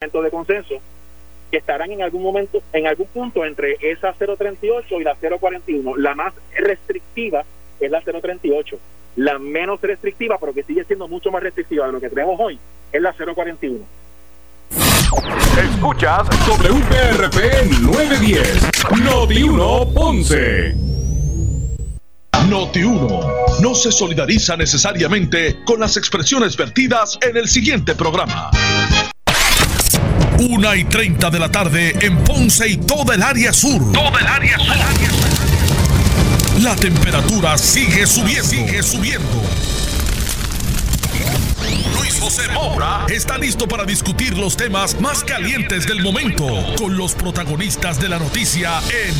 de consenso que estarán en algún momento, en algún punto entre esa 038 y la 041. La más restrictiva es la 038. La menos restrictiva, pero que sigue siendo mucho más restrictiva de lo que tenemos hoy, es la 041. Escuchas WPRP 910, Noti 1 Ponce. Noti 1 no se solidariza necesariamente con las expresiones vertidas en el siguiente programa. Una y 30 de la tarde en Ponce y toda el área sur. Toda el área sur. La temperatura sigue subiendo. Sigue subiendo. Luis José Moura está listo para discutir los temas más calientes del momento con los protagonistas de la noticia en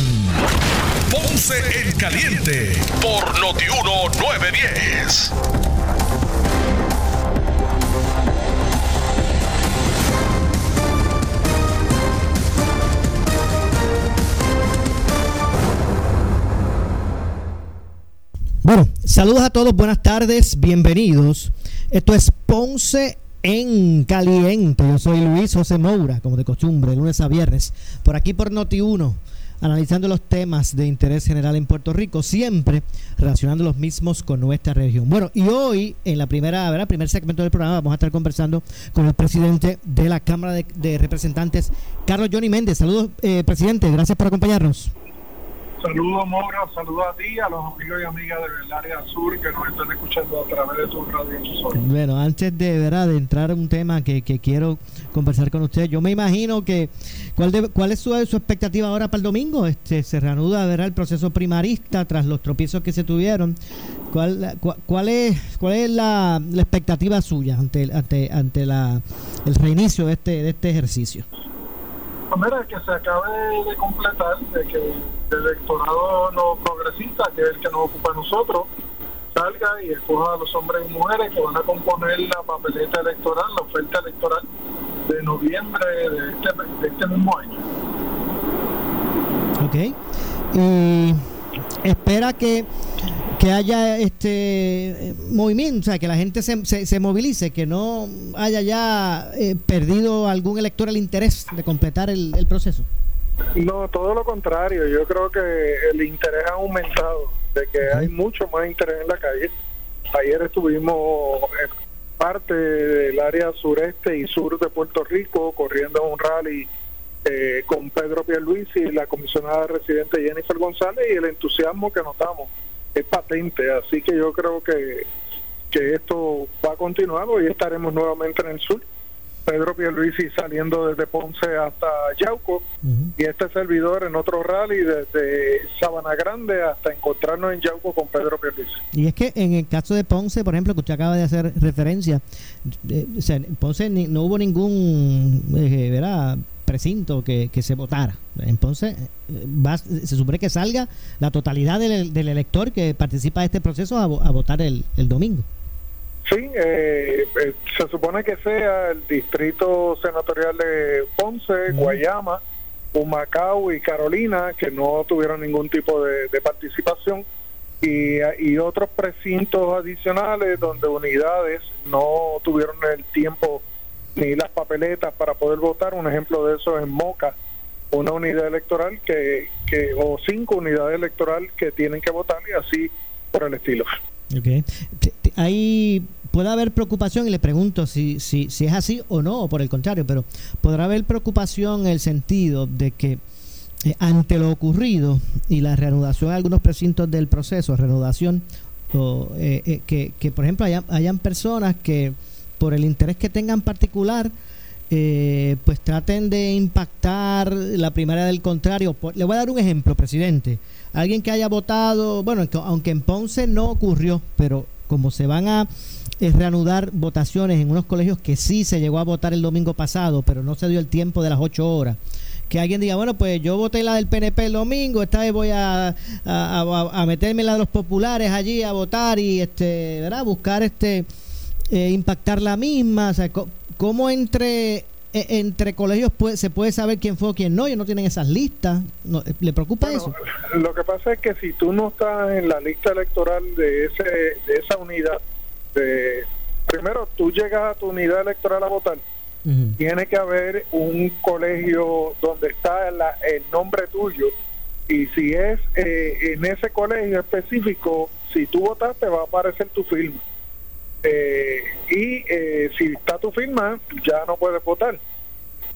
Ponce en Caliente por Notiuno 910. Bueno, saludos a todos, buenas tardes, bienvenidos. Esto es Ponce en Caliente. Yo soy Luis José Moura, como de costumbre, lunes a viernes, por aquí por Noti1, analizando los temas de interés general en Puerto Rico, siempre relacionando los mismos con nuestra región. Bueno, y hoy, en la primera, ¿verdad? primer segmento del programa, vamos a estar conversando con el presidente de la Cámara de, Representantes, Carlos Johnny Méndez. Saludos, eh, presidente, gracias por acompañarnos. Saludos, Mora, saludos a ti, a los amigos y amigas del área sur que nos están escuchando a través de tu radio. Bueno, antes de, ¿verdad? de entrar a un tema que, quiero conversar con usted, yo me imagino que, ¿cuál, cuál es su, expectativa ahora para el domingo? Este Se reanuda ¿verdad? el proceso primarista tras los tropiezos que se tuvieron. ¿Cuál, cuál, es, cuál es la, expectativa suya ante, ante, ante la, el reinicio de este, de este ejercicio? Pues que se acabe de completar, de que el electorado no progresista, que es el que nos ocupa a nosotros, salga y escoja a los hombres y mujeres que van a componer la papeleta electoral, la oferta electoral de noviembre de este, de este mismo año. Ok. Y espera que que haya este movimiento, o sea, que la gente se, se, movilice, que no haya ya eh, perdido algún elector el interés de completar el, proceso. No, todo lo contrario. Yo creo que el interés ha aumentado, de que hay mucho más interés en la calle. Ayer estuvimos en parte del área sureste y sur de Puerto Rico corriendo un rally eh, con Pedro Pierluisi y la comisionada residente Jennifer González y el entusiasmo que notamos es patente, así que yo creo que, que esto va a continuar, hoy estaremos nuevamente en el sur. Pedro Pierluisi saliendo desde Ponce hasta Yauco y este servidor en otro rally desde Sabana Grande hasta encontrarnos en Yauco con Pedro Pierluisi. Y es que en el caso de Ponce, por ejemplo, que usted acaba de hacer referencia, eh, o sea, en Ponce no hubo ningún, eh, ¿verdad? Precinto que, se votara. Entonces, va, se supone que salga la totalidad del, elector que participa de este proceso a, votar el, domingo. Sí, eh, eh, se supone que sea el distrito senatorial de Ponce, Guayama, Humacao y Carolina, que no tuvieron ningún tipo de, participación, y, y, otros precintos adicionales donde unidades no tuvieron el tiempo ni las papeletas para poder votar. Un ejemplo de eso es Moca, una unidad electoral que, que o cinco unidades electorales que tienen que votar y así por el estilo. Okay. Ahí puede haber preocupación, y le pregunto si, si, si es así o no, o por el contrario, pero podrá haber preocupación en el sentido de que eh, ante lo ocurrido y la reanudación de algunos precintos del proceso, reanudación, o, eh, eh, que, que por ejemplo hayan, hayan personas que por el interés que tengan particular, eh, pues traten de impactar la primaria del contrario. Le voy a dar un ejemplo, presidente. Alguien que haya votado, bueno, aunque en Ponce no ocurrió, pero como se van a eh, reanudar votaciones en unos colegios que sí se llegó a votar el domingo pasado, pero no se dio el tiempo de las ocho horas. Que alguien diga, bueno, pues yo voté la del PNP el domingo, esta vez voy a, a, meterme la de los populares allí a votar y este, ¿verdad? buscar este eh, impactar la misma? O sea, ¿Cómo entre, e, entre colegios se puede saber quién fue o quién no? Ellos no tienen esas listas. Eh, ¿Le preocupa eso? Lo que pasa es que si tú no estás en la lista electoral de, ese, de esa unidad, de, primero tú llegas a tu unidad electoral a votar tiene que haber un colegio donde está el nombre tuyo y si es eh, en ese colegio específico, si tú votaste va a aparecer tu firma. Eh, y eh, si está tu firma, ya no puedes votar.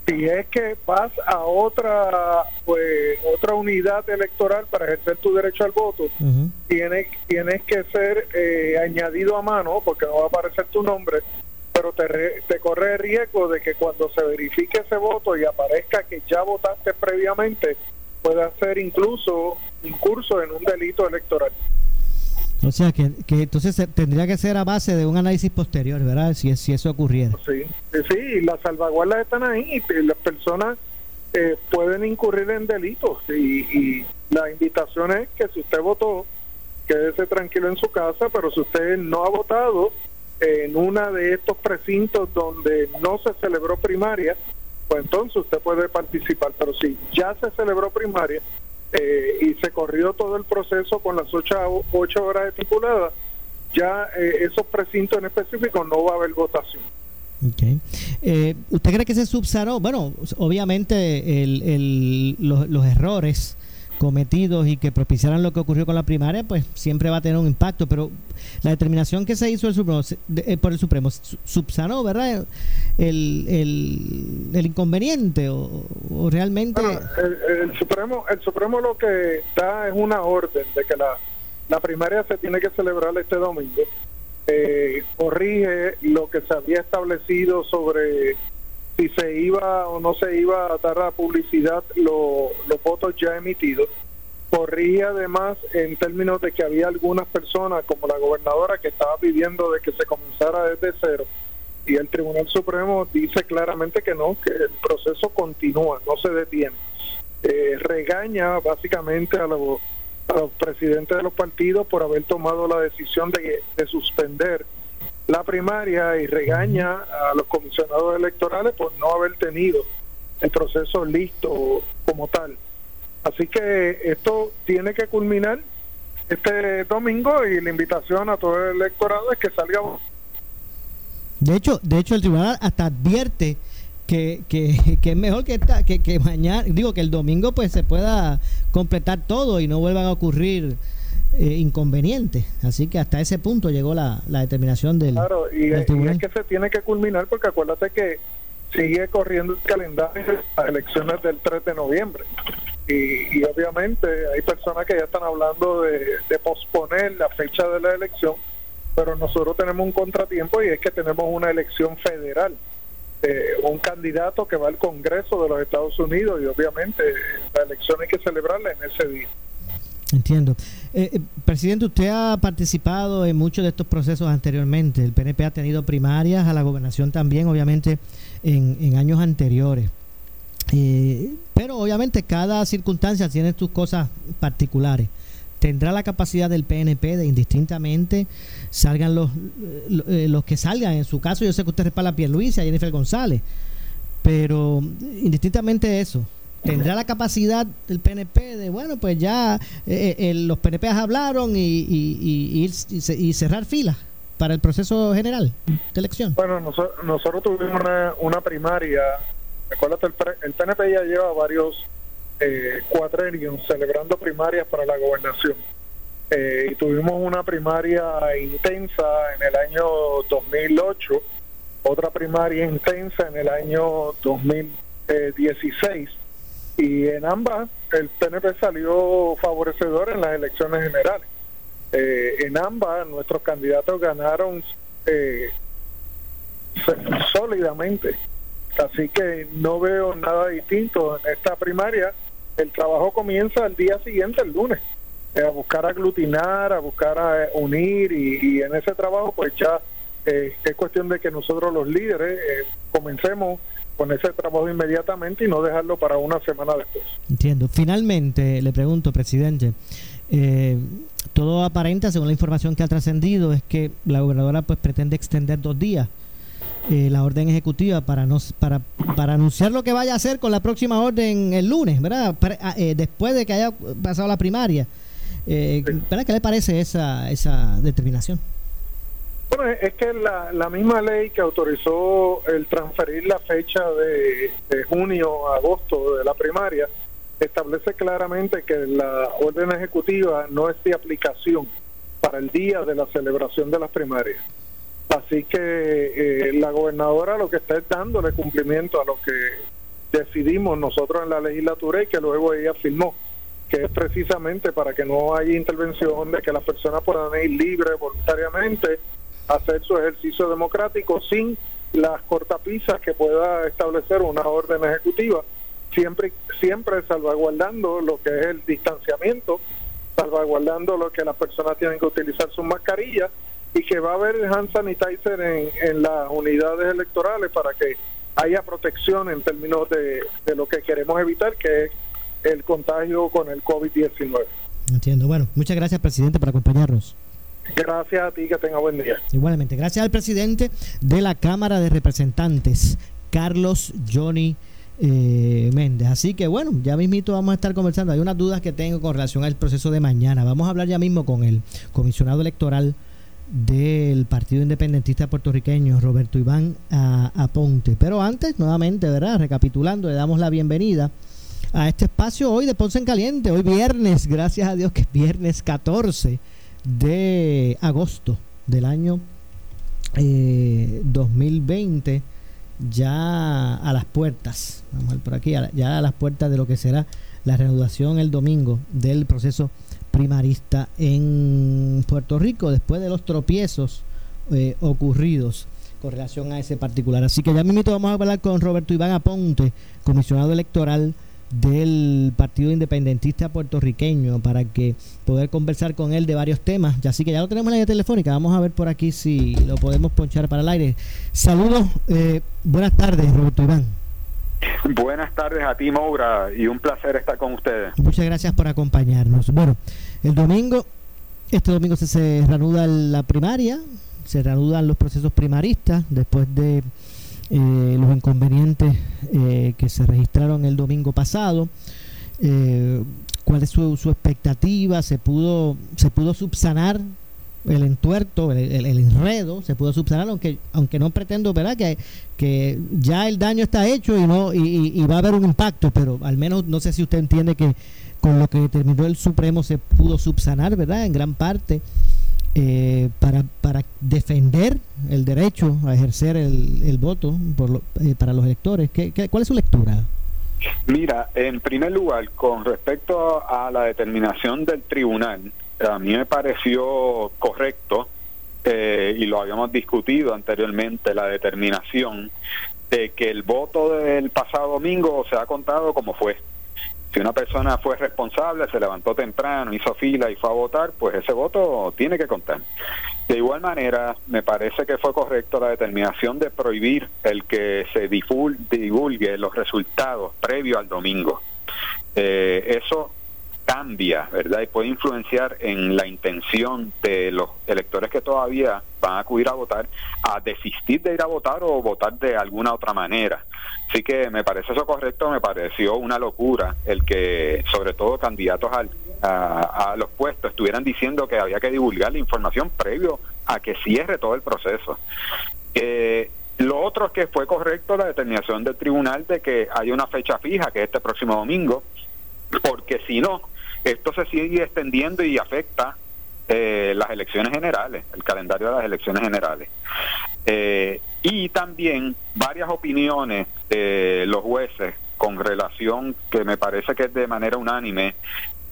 Si es que vas a otra pues otra unidad electoral para ejercer tu derecho al voto, tienes, tienes que ser añadido a mano porque no va a aparecer tu nombre pero te, te corre el riesgo de que cuando se verifique ese voto y aparezca que ya votaste previamente, pueda ser incluso incurso en un delito electoral. O sea, que, que entonces tendría que ser a base de un análisis posterior, ¿verdad? Si, si eso ocurriera. Sí, sí, las salvaguardas están ahí las personas eh, pueden incurrir en delitos. Y, y la invitación es que si usted votó, quédese tranquilo en su casa, pero si usted no ha votado, en una de estos precintos donde no se celebró primaria, pues entonces usted puede participar. Pero si ya se celebró primaria eh, y se corrió todo el proceso con las ocho, ocho horas estipuladas, ya eh, esos precintos en específico no va a haber votación. Okay. Eh, ¿Usted cree que se subsanó? Bueno, obviamente el, el, los, los errores cometidos y que propiciaran lo que ocurrió con la primaria, pues siempre va a tener un impacto. Pero la determinación que se hizo el Supremo, eh, por el Supremo subsanó, ¿verdad? El, el, inconveniente o, realmente. el, Supremo el Supremo lo que da es una orden de que la, la primaria se tiene que celebrar este domingo. Eh, corrige lo que se había establecido sobre si se iba o no se iba a dar a publicidad los votos ya emitidos. Corría además en términos de que había algunas personas, como la gobernadora, que estaba pidiendo de que se comenzara desde cero. Y el Tribunal Supremo dice claramente que no, que el proceso continúa, no se detiene. Eh, regaña básicamente a los, a los presidentes de los partidos por haber tomado la decisión de, de suspender la primaria y regaña a los comisionados electorales por no haber tenido el proceso listo como tal. Así que esto tiene que culminar este domingo y la invitación a todo el electorado es que salga. De hecho, de hecho el tribunal hasta advierte que, que, que es mejor que, esta, que, que mañana, digo que el domingo pues se pueda completar todo y no vuelvan a ocurrir eh, inconveniente. Así que hasta ese punto llegó la, la determinación del, claro, y, es que se tiene que culminar porque acuérdate que sigue corriendo el calendario de las elecciones del 3 de noviembre. Y, y, obviamente hay personas que ya están hablando de, posponer la fecha de la elección, pero nosotros tenemos un contratiempo y es que tenemos una elección federal. Eh, un candidato que va al Congreso de los Estados Unidos y obviamente la elección hay que celebrarla en ese día. Entiendo. Eh, eh, presidente, usted ha participado en muchos de estos procesos anteriormente. El PNP ha tenido primarias, a la gobernación también, obviamente, en, años anteriores. Eh, pero obviamente cada circunstancia tiene sus cosas particulares. ¿Tendrá la capacidad del PNP de indistintamente salgan los, los que salgan? En su caso, yo sé que usted respalda a Pierluisi, a Jennifer González, pero indistintamente eso, tendrá la capacidad del PNP de, bueno, pues ya eh, eh, los PNP hablaron y, y, y, cerrar filas para el proceso general de elección? Bueno, nosotros, tuvimos una, primaria, acuérdate, el, PNP ya lleva varios eh, celebrando primarias para la gobernación. Eh, y tuvimos una primaria intensa en el año 2008, otra primaria intensa en el año 2016 y en ambas el PNP salió favorecedor en las elecciones generales. Eh, en ambas nuestros candidatos ganaron eh, sólidamente, así que no veo nada distinto en esta primaria. El trabajo comienza el día siguiente, el lunes, eh, a buscar aglutinar, a buscar a unir y, en ese trabajo pues ya es cuestión de que nosotros los líderes comencemos con ese trabajo inmediatamente y no dejarlo para una semana después. Entiendo. Finalmente, le pregunto, presidente, eh, todo aparenta, según la información que ha trascendido, es que la gobernadora pues pretende extender dos días eh, la orden ejecutiva para no para para anunciar lo que vaya a hacer con la próxima orden el lunes, ¿verdad? Ah, eh, después de que haya pasado la primaria. ¿Qué le parece esa esa determinación? Bueno, es que la, la misma ley que autorizó el transferir la fecha de, junio a agosto de la primaria establece claramente que la orden ejecutiva no es de aplicación para el día de la celebración de las primarias. Así que eh, la gobernadora lo que está es dándole cumplimiento a lo que decidimos nosotros en la legislatura y que luego ella firmó, que es precisamente para que no haya intervención de que las personas puedan ir libres voluntariamente hacer su ejercicio democrático sin las cortapisas que pueda establecer una orden ejecutiva, siempre siempre salvaguardando lo que es el distanciamiento, salvaguardando lo que las personas tienen que utilizar sus mascarillas y que va a haber hand sanitizer en, en las unidades electorales para que haya protección en términos de, de lo que queremos evitar, que es el contagio con el COVID-19. Entiendo. Bueno, muchas gracias, presidente, por acompañarnos. Gracias a ti, que tenga buen día. Igualmente, gracias al presidente de la Cámara de Representantes, Carlos Johnny eh, Méndez. Así que bueno, ya mismito vamos a estar conversando. Hay unas dudas que tengo con relación al proceso de mañana. Vamos a hablar ya mismo con el comisionado electoral del Partido Independentista Puertorriqueño, Roberto Iván Aponte. Pero antes, nuevamente, ¿verdad? Recapitulando, le damos la bienvenida a este espacio hoy de Ponce en Caliente, hoy viernes, gracias a Dios que es viernes 14 de agosto del año eh, 2020, ya a las puertas, vamos a ver por aquí, ya a las puertas de lo que será la reanudación el domingo del proceso primarista en Puerto Rico después de los tropiezos eh, ocurridos con relación a ese particular. Así que ya mismo vamos a hablar con Roberto Iván Aponte, comisionado electoral del Partido Independentista puertorriqueño para que poder conversar con él de varios temas. Ya así que ya lo tenemos en la línea telefónica. Vamos a ver por aquí si lo podemos ponchar para el aire. Saludos, eh, buenas tardes, Roberto Iván. Buenas tardes a ti, Moura, y un placer estar con ustedes. Muchas gracias por acompañarnos. Bueno, el domingo, este domingo se, se reanuda la primaria, se reanudan los procesos primaristas después de eh, los inconvenientes eh, que se registraron el domingo pasado. Eh, ¿Cuál es su, su, expectativa? ¿Se pudo, ¿Se pudo subsanar el entuerto, el, el, enredo? ¿Se pudo subsanar? Aunque, aunque no pretendo ¿verdad? Que, que ya el daño está hecho y, no, y, y va a haber un impacto, pero al menos no sé si usted entiende que con lo que determinó el Supremo se pudo subsanar, ¿verdad? En gran parte. Eh, para, para defender el derecho a ejercer el, el voto por lo, eh, para los electores. ¿Qué, qué, cuál es su lectura? Mira, en primer lugar, con respecto a la determinación del tribunal, a mí me pareció correcto, eh, y lo habíamos discutido anteriormente, la determinación de que el voto del pasado domingo se ha contado como fue. Si una persona fue responsable, se levantó temprano, hizo fila y fue a votar, pues ese voto tiene que contar. De igual manera, me parece que fue correcto la determinación de prohibir el que se divulgue los resultados previo al domingo. Eh, eso cambia, ¿verdad? Y puede influenciar en la intención de los electores que todavía van a acudir a votar a desistir de ir a votar o votar de alguna otra manera. Así que me parece eso correcto, me pareció una locura el que sobre todo candidatos al, a, a los puestos estuvieran diciendo que había que divulgar la información previo a que cierre todo el proceso. Eh, lo otro es que fue correcto la determinación del tribunal de que hay una fecha fija, que es este próximo domingo, porque si no, esto se sigue extendiendo y afecta eh, las elecciones generales, el calendario de las elecciones generales. Eh, y también varias opiniones de los jueces con relación, que me parece que es de manera unánime,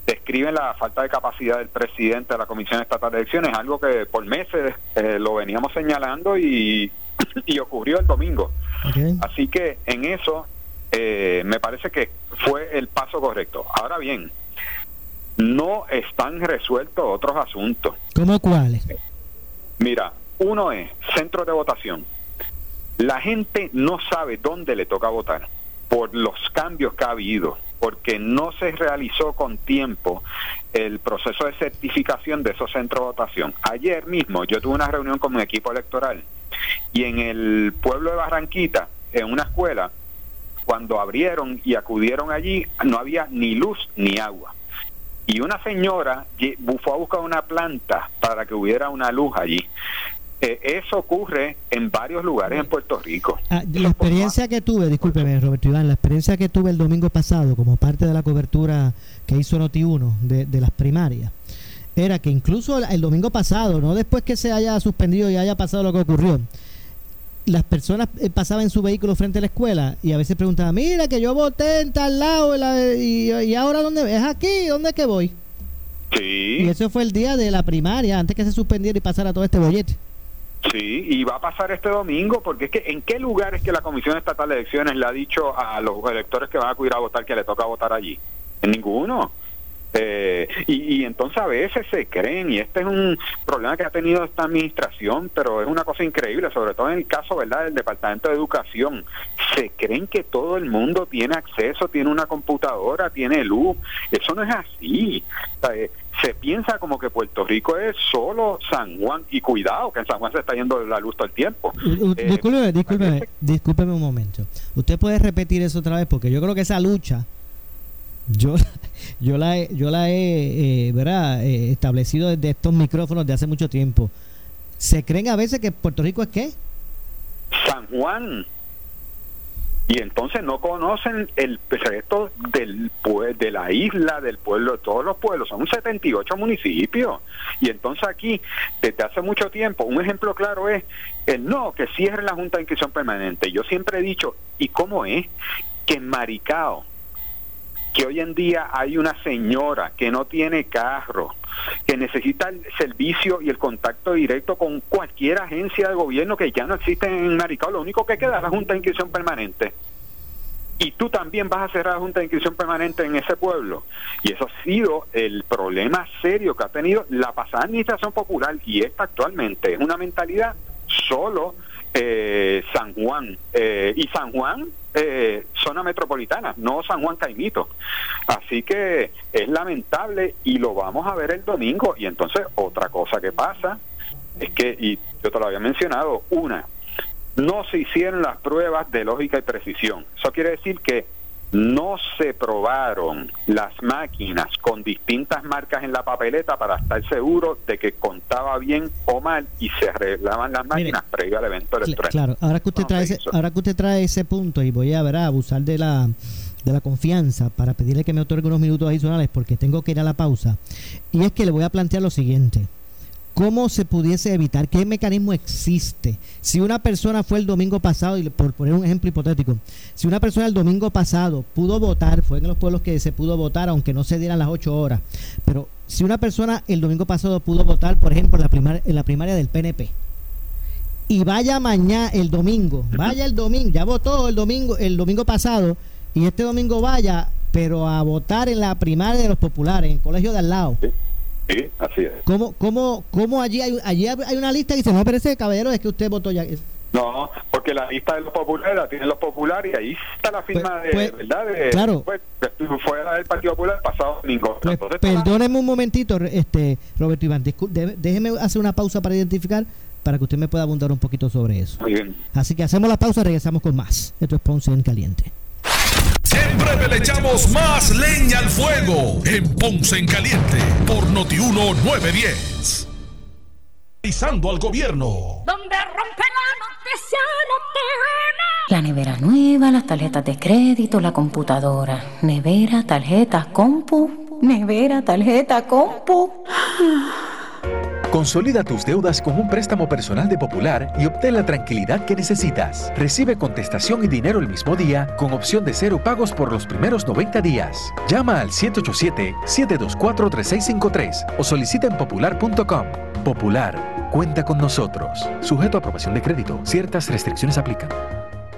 describen la falta de capacidad del presidente de la Comisión Estatal de Elecciones, algo que por meses eh, lo veníamos señalando y, y ocurrió el domingo. Okay. Así que en eso eh, me parece que fue el paso correcto. Ahora bien, no están resueltos otros asuntos. ¿Cómo cuáles? Mira, uno es centro de votación. La gente no sabe dónde le toca votar por los cambios que ha habido, porque no se realizó con tiempo el proceso de certificación de esos centros de votación. Ayer mismo yo tuve una reunión con mi equipo electoral y en el pueblo de Barranquita, en una escuela, cuando abrieron y acudieron allí, no había ni luz ni agua. Y una señora fue a buscar una planta para que hubiera una luz allí. Eh, eso ocurre en varios lugares en Puerto Rico. Ah, la experiencia que tuve, discúlpeme Roberto Iván, la experiencia que tuve el domingo pasado como parte de la cobertura que hizo Noti1 de, de las primarias, era que incluso el, el domingo pasado, no después que se haya suspendido y haya pasado lo que ocurrió, las personas eh, pasaban en su vehículo frente a la escuela y a veces preguntaban, mira que yo voté en tal lado y, la- y, y ahora dónde es aquí, ¿dónde es que voy? Sí. Y eso fue el día de la primaria, antes que se suspendiera y pasara todo este bollete. Sí, y va a pasar este domingo, porque es que ¿en qué lugar es que la Comisión Estatal de Elecciones le ha dicho a los electores que van a acudir a votar que le toca votar allí? En ninguno. Eh, y, y entonces a veces se creen, y este es un problema que ha tenido esta administración, pero es una cosa increíble, sobre todo en el caso verdad del Departamento de Educación. Se creen que todo el mundo tiene acceso, tiene una computadora, tiene luz. Eso no es así. O sea, eh, se piensa como que Puerto Rico es solo San Juan, y cuidado, que en San Juan se está yendo la luz todo el tiempo. Eh, discúlpeme, discúlpeme, discúlpeme un momento. ¿Usted puede repetir eso otra vez? Porque yo creo que esa lucha, yo, yo la he, yo la he eh, ¿verdad? Eh, establecido desde estos micrófonos de hace mucho tiempo. ¿Se creen a veces que Puerto Rico es qué? San Juan. Y entonces no conocen el resto del de la isla, del pueblo, de todos los pueblos. Son 78 municipios. Y entonces aquí, desde hace mucho tiempo, un ejemplo claro es el no, que cierre la Junta de Inscripción Permanente. Yo siempre he dicho, ¿y cómo es que en Maricao, que hoy en día hay una señora que no tiene carro, que necesita el servicio y el contacto directo con cualquier agencia de gobierno que ya no existe en Maricao, lo único que queda es la Junta de Inscripción Permanente. Y tú también vas a cerrar la Junta de Inscripción Permanente en ese pueblo. Y eso ha sido el problema serio que ha tenido la pasada administración popular y esta actualmente. Es una mentalidad solo eh, San Juan. Eh, y San Juan, eh, zona metropolitana, no San Juan Caimito. Así que es lamentable y lo vamos a ver el domingo. Y entonces otra cosa que pasa es que, y yo te lo había mencionado, una, no se hicieron las pruebas de lógica y precisión. Eso quiere decir que no se probaron las máquinas con distintas marcas en la papeleta para estar seguro de que contaba bien o mal y se arreglaban las máquinas previo al evento electoral. Claro, ahora que usted No, trae se ese, ahora que usted trae ese punto y voy a ver a abusar de la de la confianza para pedirle que me otorgue unos minutos adicionales porque tengo que ir a la pausa. Y es que le voy a plantear lo siguiente. ¿Cómo se pudiese evitar? ¿Qué mecanismo existe? Si una persona fue el domingo pasado, y por poner un ejemplo hipotético, si una persona el domingo pasado pudo votar, fue en los pueblos que se pudo votar, aunque no se dieran las ocho horas, pero si una persona el domingo pasado pudo votar, por ejemplo, en la, primar- en la primaria del PNP, y vaya mañana el domingo, vaya el domingo, ya votó el domingo, el domingo pasado, y este domingo vaya, pero a votar en la primaria de los populares, en el colegio de al lado. Sí, así es. ¿Cómo, cómo, cómo allí hay, allí hay una lista que dice, no, pero ese caballero es que usted votó ya? No, porque la lista de los populares la tienen los populares y ahí está la firma Pues- de, pues, ¿verdad? De, claro. pues, fue la del Partido Popular pasado domingo. Pues, perdóneme un momentito, este Roberto Iván, déjeme hacer una pausa para identificar, para que usted me pueda abundar un poquito sobre eso. Muy bien. Así que hacemos la pausa, regresamos con más. Esto es Ponce en Caliente. Siempre le echamos más leña al fuego en Ponce en Caliente por Notiuno 910. Avisando al gobierno. Donde rompe la noticia no La nevera nueva, las tarjetas de crédito, la computadora. Nevera, tarjetas, compu. Nevera, tarjeta, compu. Consolida tus deudas con un préstamo personal de Popular y obtén la tranquilidad que necesitas. Recibe contestación y dinero el mismo día con opción de cero pagos por los primeros 90 días. Llama al 787-724-3653 o solicita en popular.com. Popular, cuenta con nosotros. Sujeto a aprobación de crédito. Ciertas restricciones aplican.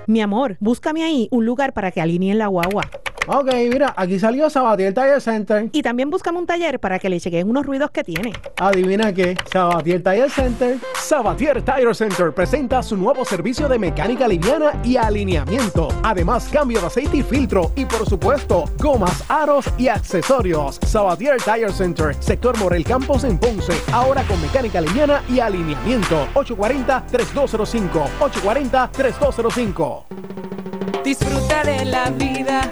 Mi amor, búscame ahí un lugar para que alineen la guagua. Ok, mira, aquí salió Sabatier Tire Center. Y también búscame un taller para que le chequeen unos ruidos que tiene. Adivina qué, Sabatier Tire Center. Sabatier Tire Center presenta su nuevo servicio de mecánica liviana y alineamiento. Además, cambio de aceite y filtro. Y por supuesto, gomas, aros y accesorios. Sabatier Tire Center, sector Morel Campos en Ponce. Ahora con mecánica liviana y alineamiento. 840-3205. 840-3205. Disfruta de la vida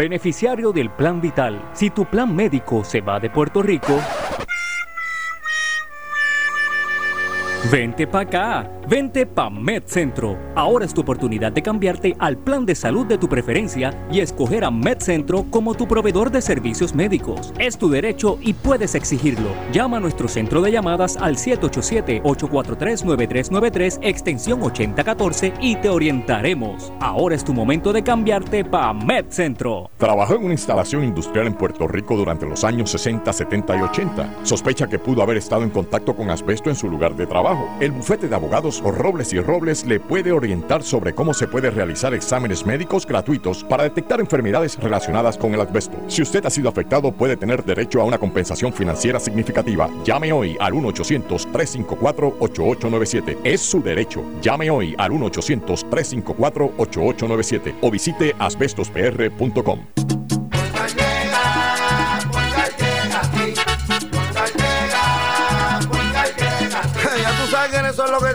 Beneficiario del Plan Vital. Si tu plan médico se va de Puerto Rico, Vente pa' acá, vente pa' MedCentro. Ahora es tu oportunidad de cambiarte al plan de salud de tu preferencia y escoger a MedCentro como tu proveedor de servicios médicos. Es tu derecho y puedes exigirlo. Llama a nuestro centro de llamadas al 787-843-9393 extensión 8014 y te orientaremos. Ahora es tu momento de cambiarte pa' MedCentro. Trabajó en una instalación industrial en Puerto Rico durante los años 60, 70 y 80. Sospecha que pudo haber estado en contacto con asbesto en su lugar de trabajo. El bufete de abogados Robles y Robles le puede orientar sobre cómo se puede realizar exámenes médicos gratuitos para detectar enfermedades relacionadas con el asbesto. Si usted ha sido afectado, puede tener derecho a una compensación financiera significativa. Llame hoy al 1-800-354-8897. Es su derecho. Llame hoy al 1-800-354-8897 o visite asbestospr.com.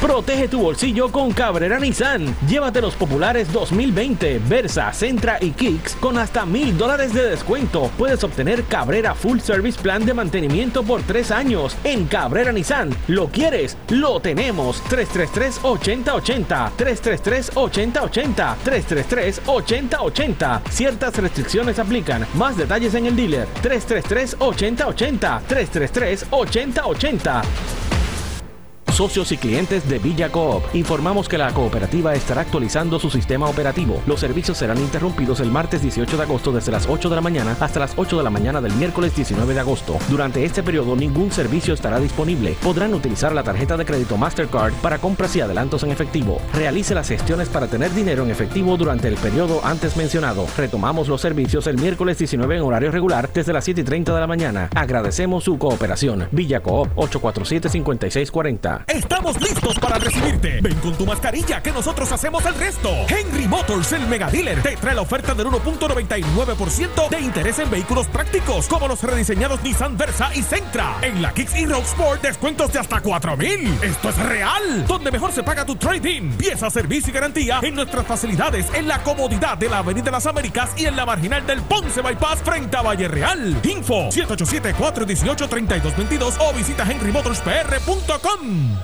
Protege tu bolsillo con Cabrera Nissan. Llévate los populares 2020, Versa, Centra y Kicks con hasta mil dólares de descuento. Puedes obtener Cabrera Full Service Plan de mantenimiento por tres años. En Cabrera Nissan, ¿lo quieres? Lo tenemos. 333-8080. 333-8080. 333-8080. Ciertas restricciones aplican. Más detalles en el dealer. 333-8080. 333-8080. Socios y clientes de Villa Coop, informamos que la cooperativa estará actualizando su sistema operativo. Los servicios serán interrumpidos el martes 18 de agosto desde las 8 de la mañana hasta las 8 de la mañana del miércoles 19 de agosto. Durante este periodo ningún servicio estará disponible. Podrán utilizar la tarjeta de crédito Mastercard para compras y adelantos en efectivo. Realice las gestiones para tener dinero en efectivo durante el periodo antes mencionado. Retomamos los servicios el miércoles 19 en horario regular desde las 7 y 30 de la mañana. Agradecemos su cooperación. Villa Coop 847-5640. Estamos listos para recibirte. Ven con tu mascarilla que nosotros hacemos el resto. Henry Motors, el mega dealer, te trae la oferta del 1.99% de interés en vehículos prácticos, como los rediseñados Nissan Versa y Sentra. En la Kicks y Road Sport, descuentos de hasta 4000. Esto es real. Donde mejor se paga tu trading. Pieza, servicio y garantía en nuestras facilidades en la comodidad de la Avenida Las Américas y en la marginal del Ponce Bypass frente a Valle Real. Info 787-418-3222 o visita henrymotorspr.com.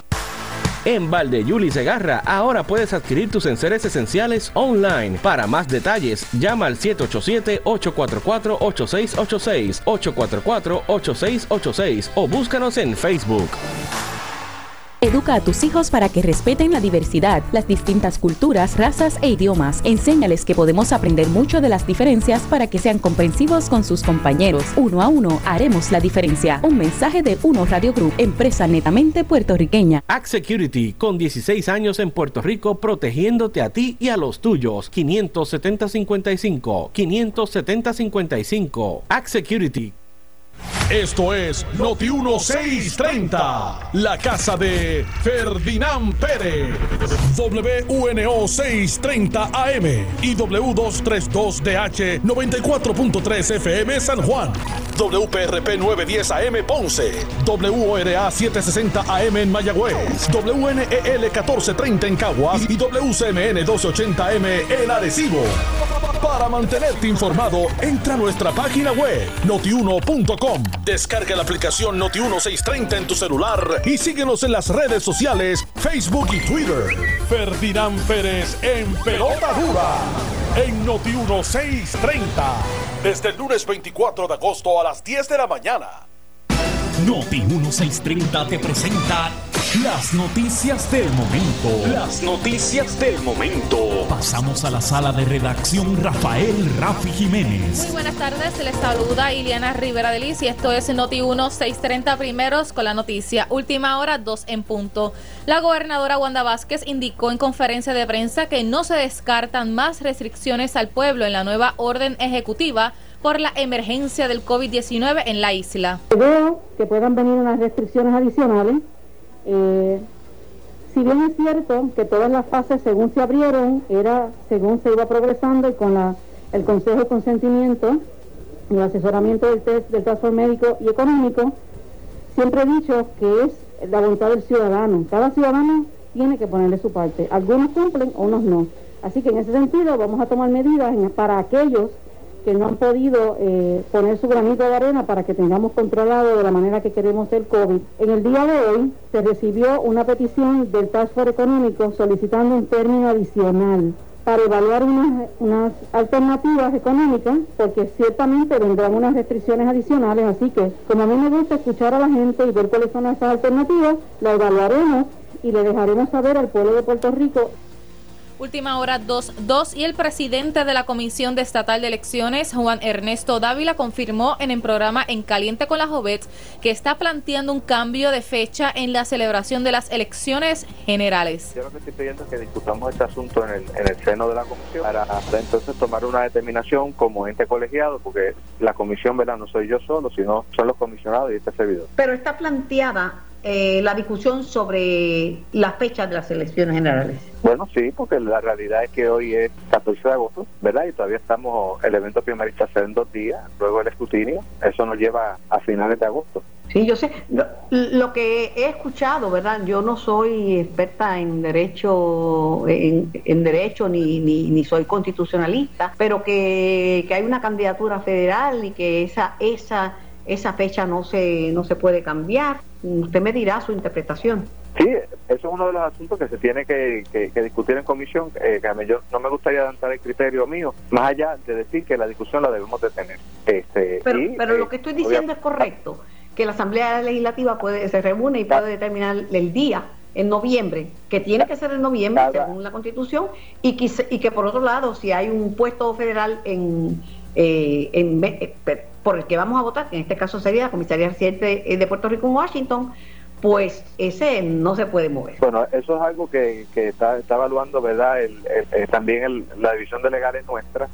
En Valdeyuli Segarra, ahora puedes adquirir tus enseres esenciales online. Para más detalles, llama al 787-844-8686, 844-8686 o búscanos en Facebook. Educa a tus hijos para que respeten la diversidad, las distintas culturas, razas e idiomas. Enséñales que podemos aprender mucho de las diferencias para que sean comprensivos con sus compañeros. Uno a uno haremos la diferencia. Un mensaje de Uno Radio Group, empresa netamente puertorriqueña. Act Security, con 16 años en Puerto Rico, protegiéndote a ti y a los tuyos. 570-55. 570-55. Act Security. Esto es Noti 1630, la casa de Ferdinand Pérez. WUNO 630 AM y W232DH 94.3 FM San Juan. WPRP 910 AM Ponce. WORA 760 AM en Mayagüez. WNEL 1430 en Caguas y WCMN 1280 AM en Arecibo. Para mantenerte informado, entra a nuestra página web notiuno.com. Descarga la aplicación Noti1630 en tu celular y síguenos en las redes sociales, Facebook y Twitter. Ferdinand Pérez en Pelota Dura en Noti1630. Desde el lunes 24 de agosto a las 10 de la mañana. Noti 1630 te presenta las noticias del momento. Las noticias del momento. Pasamos a la sala de redacción Rafael Rafi Jiménez. Muy buenas tardes, se les saluda Iliana Rivera de Liz y esto es Noti 1630 primeros con la noticia. Última hora, 2 en punto. La gobernadora Wanda Vázquez indicó en conferencia de prensa que no se descartan más restricciones al pueblo en la nueva orden ejecutiva por la emergencia del COVID-19 en la isla. Veo que puedan venir unas restricciones adicionales. Eh, si bien es cierto que todas las fases según se abrieron era según se iba progresando y con la, el consejo de consentimiento y el asesoramiento del test del trazo médico y económico, siempre he dicho que es la voluntad del ciudadano. Cada ciudadano tiene que ponerle su parte. Algunos cumplen, unos no. Así que en ese sentido vamos a tomar medidas para aquellos que no han podido eh, poner su granito de arena para que tengamos controlado de la manera que queremos el COVID. En el día de hoy se recibió una petición del Task Force Económico solicitando un término adicional para evaluar unas, unas alternativas económicas, porque ciertamente vendrán unas restricciones adicionales, así que como a mí me gusta escuchar a la gente y ver cuáles son esas alternativas, la evaluaremos y le dejaremos saber al pueblo de Puerto Rico Última hora 2.2 y el presidente de la Comisión de Estatal de Elecciones, Juan Ernesto Dávila, confirmó en el programa En Caliente con la Jovet que está planteando un cambio de fecha en la celebración de las elecciones generales. Yo lo que estoy pidiendo es que discutamos este asunto en el, en el seno de la comisión para, para entonces tomar una determinación como ente colegiado, porque la comisión, ¿verdad? No soy yo solo, sino son los comisionados y este servidor. Pero está planteada eh, la discusión sobre las fechas de las elecciones generales. Bueno, sí, porque la realidad es que hoy es 14 de agosto, ¿verdad? Y todavía estamos, el evento primarista será en dos días, luego el escrutinio, eso nos lleva a finales de agosto. Sí, yo sé. Lo, que he escuchado, ¿verdad? Yo no soy experta en derecho, en, en derecho ni, ni, ni soy constitucionalista, pero que, que hay una candidatura federal y que esa, esa, esa fecha no se, no se puede cambiar. Usted me dirá su interpretación. Sí, eso es uno de los asuntos que se tiene que, que- que discutir en comisión. Eh, que a mí yo no me gustaría adelantar el criterio mío, más allá de decir que la discusión la debemos de tener. Este, Pero, y, pero eh, lo que estoy diciendo es correcto, que la Asamblea Legislativa puede se reúne y puede determinar el día en noviembre, que tiene que ser en noviembre según la Constitución, y que, y que por otro lado, si hay un puesto federal en, eh, en eh, por el que vamos a votar, que en este caso sería la Comisaría Residente de Puerto Rico en Washington, pues ese no se puede mover. Bueno, eso es algo que, que está, está evaluando, ¿verdad? El, el- eh, también el- la división de legales nuestra.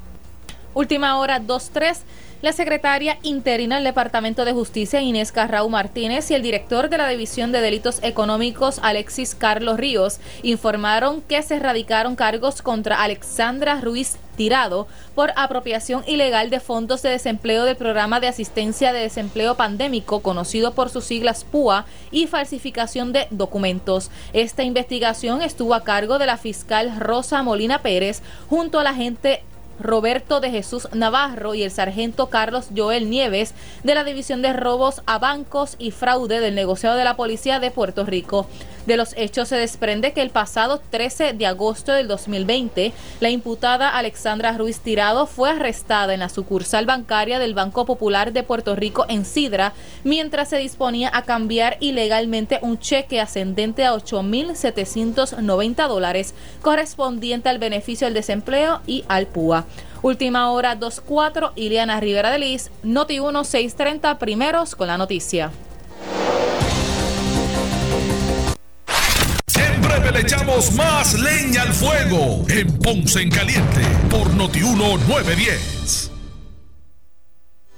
Última hora 2.3. La secretaria interina del Departamento de Justicia, Inés Carrau Martínez, y el director de la División de Delitos Económicos, Alexis Carlos Ríos, informaron que se erradicaron cargos contra Alexandra Ruiz Tirado por apropiación ilegal de fondos de desempleo del Programa de Asistencia de Desempleo Pandémico, conocido por sus siglas PUA, y falsificación de documentos. Esta investigación estuvo a cargo de la fiscal Rosa Molina Pérez junto a la agente Roberto de Jesús Navarro y el sargento Carlos Joel Nieves de la División de Robos a Bancos y Fraude del negociado de la Policía de Puerto Rico. De los hechos se desprende que el pasado 13 de agosto del 2020, la imputada Alexandra Ruiz Tirado fue arrestada en la sucursal bancaria del Banco Popular de Puerto Rico en Sidra, mientras se disponía a cambiar ilegalmente un cheque ascendente a 8.790 dólares correspondiente al beneficio del desempleo y al PUA. Última hora 2.4, Ileana Rivera de Liz, Noti 1 630, primeros con la noticia. Breve le echamos más leña al fuego en Ponce en Caliente por Notiuno 910.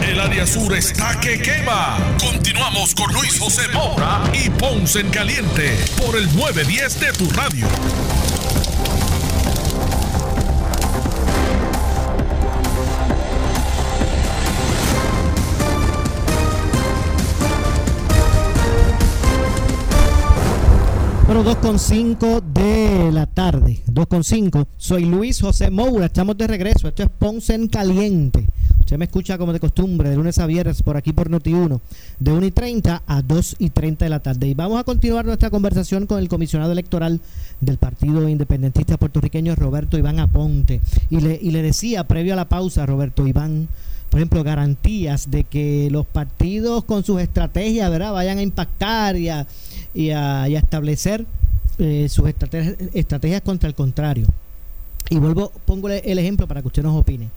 El área sur está que quema. Continuamos con Luis José Moura y Ponce en Caliente por el 910 de tu radio. Bueno, 2.5 de la tarde, 2.5. Soy Luis José Moura, estamos de regreso. Esto es Ponce en Caliente. Usted me escucha como de costumbre, de lunes a viernes, por aquí por Noti1, de 1 y 30 a 2 y 30 de la tarde. Y vamos a continuar nuestra conversación con el comisionado electoral del Partido Independentista Puertorriqueño, Roberto Iván Aponte. Y le, y le decía, previo a la pausa, Roberto Iván, por ejemplo, garantías de que los partidos con sus estrategias, ¿verdad?, vayan a impactar y a, y a, establecer eh, sus estrategias, estrategias contra el contrario. Y vuelvo, pongo el ejemplo para que usted nos opine.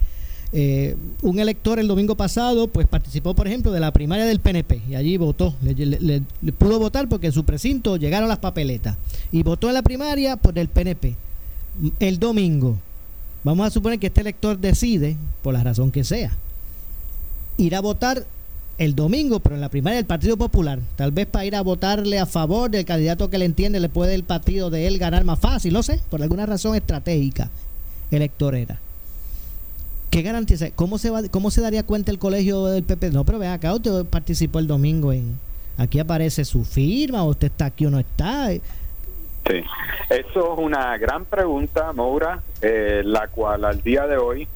Eh, un elector el domingo pasado pues participó por ejemplo de la primaria del PNP y allí votó le, pudo votar porque en su precinto llegaron las papeletas y votó en la primaria por el PNP el domingo vamos a suponer que este elector decide por la razón que sea ir a votar el domingo, pero en la primaria del Partido Popular, tal vez para ir a votarle a favor del candidato que le entiende, le puede el partido de él ganar más fácil, no sé, por alguna razón estratégica electorera. ¿Qué garantiza? ¿Cómo se va, cómo se daría cuenta el colegio del PP? No, pero vea acá, usted participó el domingo en aquí aparece su firma, o usted está aquí o no está. Sí, eso es una gran pregunta, Moura, eh, la cual al día de hoy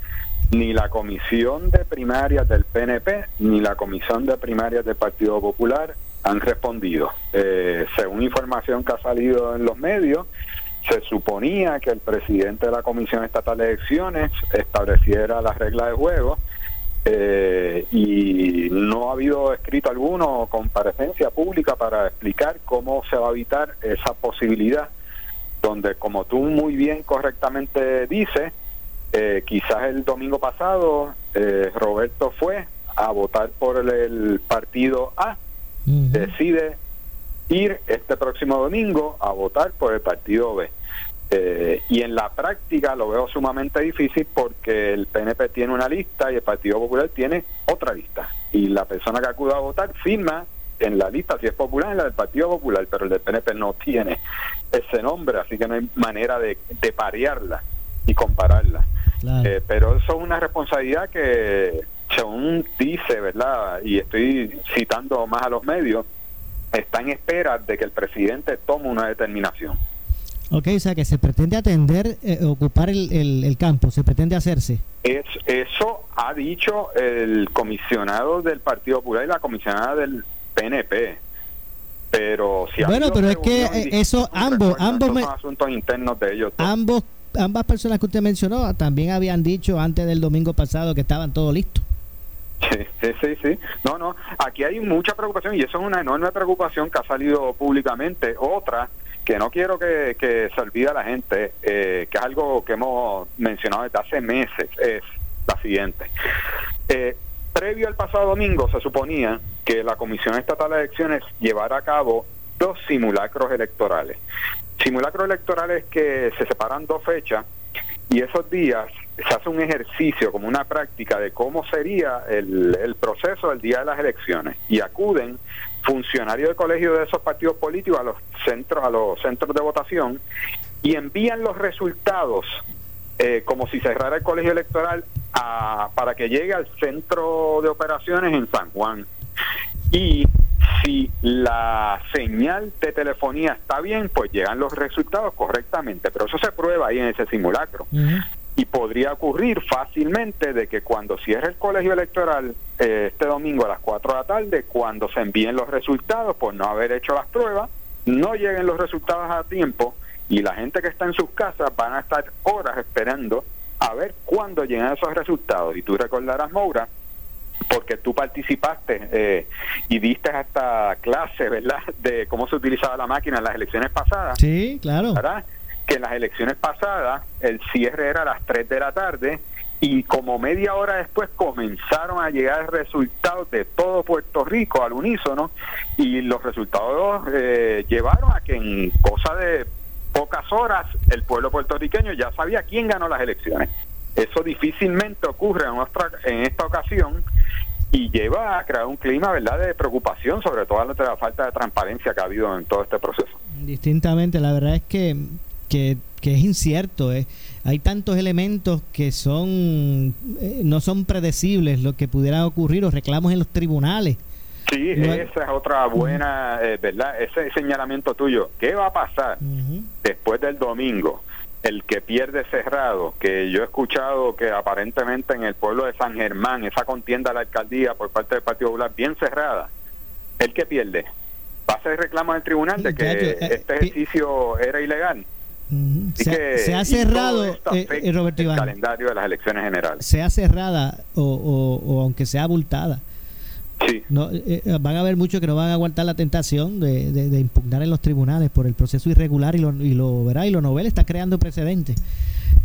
ni la comisión de primarias del PNP ni la comisión de primarias del Partido Popular han respondido. Eh, según información que ha salido en los medios, se suponía que el presidente de la Comisión Estatal de Elecciones estableciera las reglas de juego eh, y no ha habido escrito alguno o comparecencia pública para explicar cómo se va a evitar esa posibilidad donde como tú muy bien correctamente dices eh, quizás el domingo pasado eh, Roberto fue a votar por el, el partido A decide ir este próximo domingo a votar por el partido B eh, y en la práctica lo veo sumamente difícil porque el PNP tiene una lista y el Partido Popular tiene otra lista. Y la persona que acuda a votar firma en la lista, si es popular, en la del Partido Popular, pero el del PNP no tiene ese nombre, así que no hay manera de, de parearla y compararla. Eh, pero eso es una responsabilidad que, según dice, ¿verdad? Y estoy citando más a los medios, está en espera de que el presidente tome una determinación. Ok, o sea que se pretende atender, eh, ocupar el, el- el campo, se pretende hacerse. Es, eso ha dicho el comisionado del Partido Popular y la comisionada del PNP. Pero si Bueno, pero es que eh, eso, ambos, ambos, me- son asuntos internos de ellos. ambos, ambas personas que usted mencionó también habían dicho antes del domingo pasado que estaban todos listos. Sí, sí, sí. No, no, aquí hay mucha preocupación y eso es una enorme preocupación que ha salido públicamente. Otra que no quiero que, se olvide la gente, eh, que es algo que hemos mencionado desde hace meses, es la siguiente. Eh, previo al pasado domingo se suponía que la Comisión Estatal de Elecciones llevara a cabo dos simulacros electorales. Simulacros electorales que se separan dos fechas y esos días se hace un ejercicio como una práctica de cómo sería el, el proceso del día de las elecciones y acuden funcionarios de colegio de esos partidos políticos a los centros a los centros de votación y envían los resultados eh, como si cerrara el colegio electoral para que llegue al centro de operaciones en San Juan y si la señal de telefonía está bien, pues llegan los resultados correctamente, pero eso se prueba ahí en ese simulacro. Y podría ocurrir fácilmente de que cuando cierre el colegio electoral eh, este domingo a las 4 de la tarde, cuando se envíen los resultados por no haber hecho las pruebas, no lleguen los resultados a tiempo y la gente que está en sus casas van a estar horas esperando a ver cuándo llegan esos resultados. Y tú recordarás, Moura, porque tú participaste eh, y diste hasta clase, ¿verdad?, de cómo se utilizaba la máquina en las elecciones pasadas. Sí, claro. ¿verdad? Que en las elecciones pasadas el cierre era a las 3 de la tarde y como media hora después comenzaron a llegar resultados de todo Puerto Rico al unísono y los resultados eh, llevaron a que en cosa de pocas horas el pueblo puertorriqueño ya sabía quién ganó las elecciones. Eso difícilmente ocurre en, nuestra, en esta ocasión y lleva a crear un clima, ¿verdad?, de preocupación, sobre todo ante la falta de transparencia que ha habido en todo este proceso. Distintamente, la verdad es que, que, que es incierto, ¿eh? hay tantos elementos que son eh, no son predecibles lo que pudiera ocurrir o reclamos en los tribunales. Sí, esa es otra buena, eh, ¿verdad? Ese señalamiento tuyo. ¿Qué va a pasar después del domingo? El que pierde cerrado, que yo he escuchado que aparentemente en el pueblo de San Germán, esa contienda a la alcaldía por parte del Partido Popular bien cerrada, el que pierde va a hacer reclamo el tribunal de que eh, este ejercicio era ilegal. Se, que, se ha cerrado, eh, eh, Roberto el calendario de las elecciones generales. sea cerrada o, o, o aunque sea abultada. No, eh, van a haber muchos que no van a aguantar la tentación de, de- de impugnar en los tribunales por el proceso irregular y lo, y lo verá y lo novel está creando precedentes.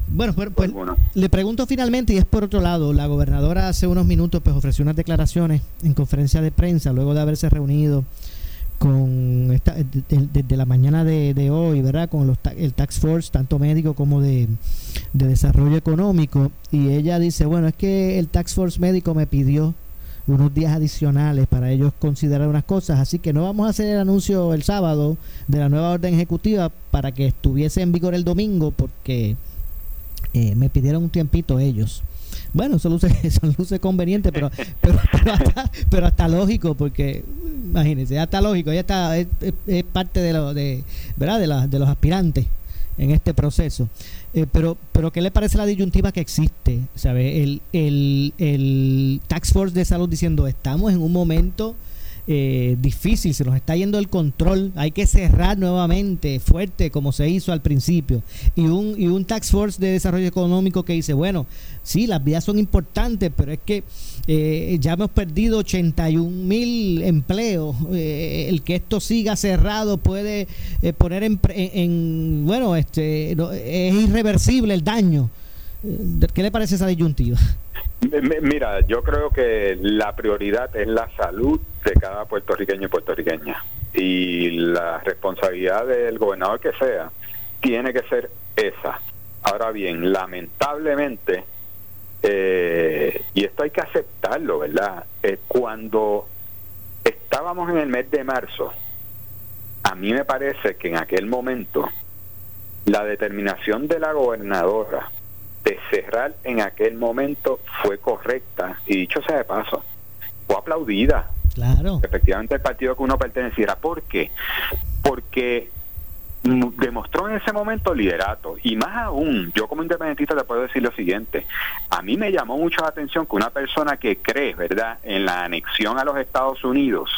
Bueno, pues, pues, le pregunto finalmente, y es por otro lado, la gobernadora hace unos minutos pues ofreció unas declaraciones en conferencia de prensa luego de haberse reunido con esta, de- desde la mañana de, hoy, ¿verdad? Con los, el Tax Force, tanto médico como de, de desarrollo económico. Y ella dice, bueno, es que el Tax Force médico me pidió unos días adicionales para ellos considerar unas cosas, así que no vamos a hacer el anuncio el sábado de la nueva orden ejecutiva para que estuviese en vigor el domingo porque eh, me pidieron un tiempito ellos. Bueno, eso luce, eso luce conveniente, pero, pero, pero, hasta, pero hasta lógico, porque imagínense, hasta lógico, ella está, es, parte de, lo, de, ¿verdad? De, la- de los aspirantes en este proceso. Eh, pero, pero ¿qué le parece la disyuntiva que existe? ¿Sabe? El, el, el Tax Force de Salud diciendo, estamos en un momento eh, difícil, se nos está yendo el control, hay que cerrar nuevamente fuerte como se hizo al principio. Y un, y un Tax Force de Desarrollo Económico que dice, bueno, sí, las vidas son importantes, pero es que eh, ya hemos perdido 81 mil empleos. Eh, el que esto siga cerrado puede eh, poner en, en- en- bueno, este, es irreversible el daño. Eh, ¿Qué le parece esa disyuntiva? Mira, yo creo que la prioridad es la salud de cada puertorriqueño y puertorriqueña. Y la responsabilidad del gobernador que sea tiene que ser esa. Ahora bien, lamentablemente, eh, y esto hay que aceptarlo, ¿verdad? Eh, cuando estábamos en el mes de marzo, a mí me parece que en aquel momento la determinación de la gobernadora de cerrar en aquel momento fue correcta y dicho sea de paso, fue aplaudida. Claro. Efectivamente el partido que uno perteneciera. ¿Por qué? Porque demostró en ese momento liderato y más aún, yo como independentista te puedo decir lo siguiente, a mí me llamó mucho la atención que una persona que cree, ¿verdad?, en la anexión a los Estados Unidos,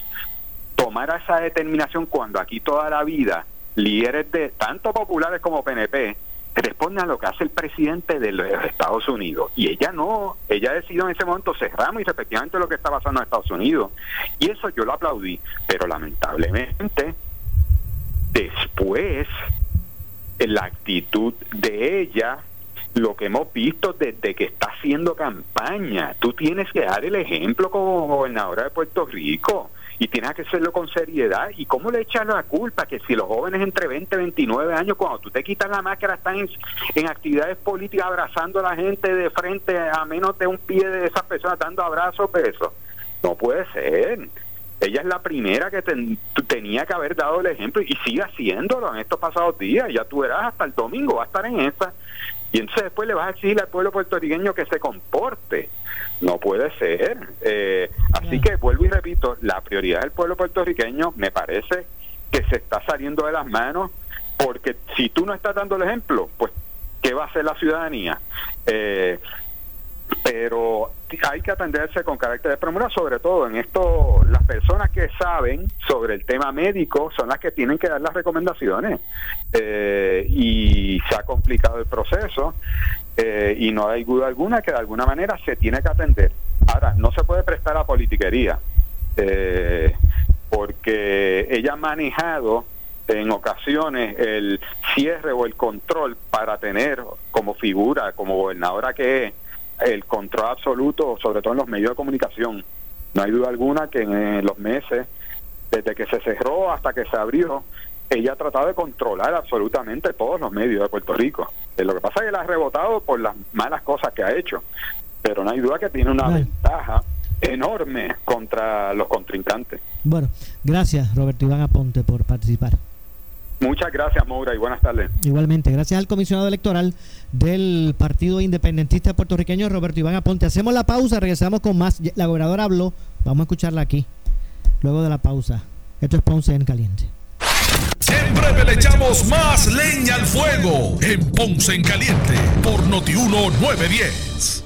tomara esa determinación cuando aquí toda la vida líderes de tanto populares como PNP responden a lo que hace el presidente de los Estados Unidos. Y ella no, ella decidió en ese momento cerramos y efectivamente lo que está pasando en Estados Unidos. Y eso yo lo aplaudí, pero lamentablemente después la actitud de ella lo que hemos visto desde que está haciendo campaña. Tú tienes que dar el ejemplo como gobernadora de Puerto Rico y tienes que hacerlo con seriedad. ¿Y cómo le echas la culpa? Que si los jóvenes entre 20 y 29 años, cuando tú te quitas la máscara, están en, en actividades políticas abrazando a la gente de frente a menos de un pie de esas personas dando abrazos, besos. No puede ser. Ella es la primera que ten- tenía que haber dado el ejemplo y sigue haciéndolo en estos pasados días. Ya tú verás hasta el domingo, va a estar en esa. Y entonces después le vas a exigir al pueblo puertorriqueño que se comporte. No puede ser. Eh, así que vuelvo y repito, la prioridad del pueblo puertorriqueño me parece que se está saliendo de las manos porque si tú no estás dando el ejemplo, pues ¿qué va a hacer la ciudadanía? Eh, pero hay que atenderse con carácter de premura, sobre todo en esto, las personas que saben sobre el tema médico son las que tienen que dar las recomendaciones Eh, y se ha complicado el proceso eh, y no hay duda alguna que de alguna manera se tiene que atender. Ahora, no se puede prestar a politiquería eh, porque ella ha manejado en ocasiones el cierre o el control para tener como figura, como gobernadora que es, el control absoluto, sobre todo en los medios de comunicación. No hay duda alguna que en, los meses, desde que se cerró hasta que se abrió, ella ha tratado de controlar absolutamente todos los medios de Puerto Rico. Eh, lo que pasa es que la ha rebotado por las malas cosas que ha hecho, pero no hay duda que tiene una ventaja enorme contra los contrincantes. Bueno, gracias Roberto Iván Aponte por participar. Muchas gracias, Moura, y buenas tardes. Igualmente, gracias al comisionado electoral del Partido Independentista Puertorriqueño, Roberto Iván Aponte. Hacemos la pausa, regresamos con más. La gobernadora habló, vamos a escucharla aquí, luego de la pausa. Esto es Ponce en Caliente. En breve le echamos más leña al fuego en Ponce en Caliente por Notiuno 910.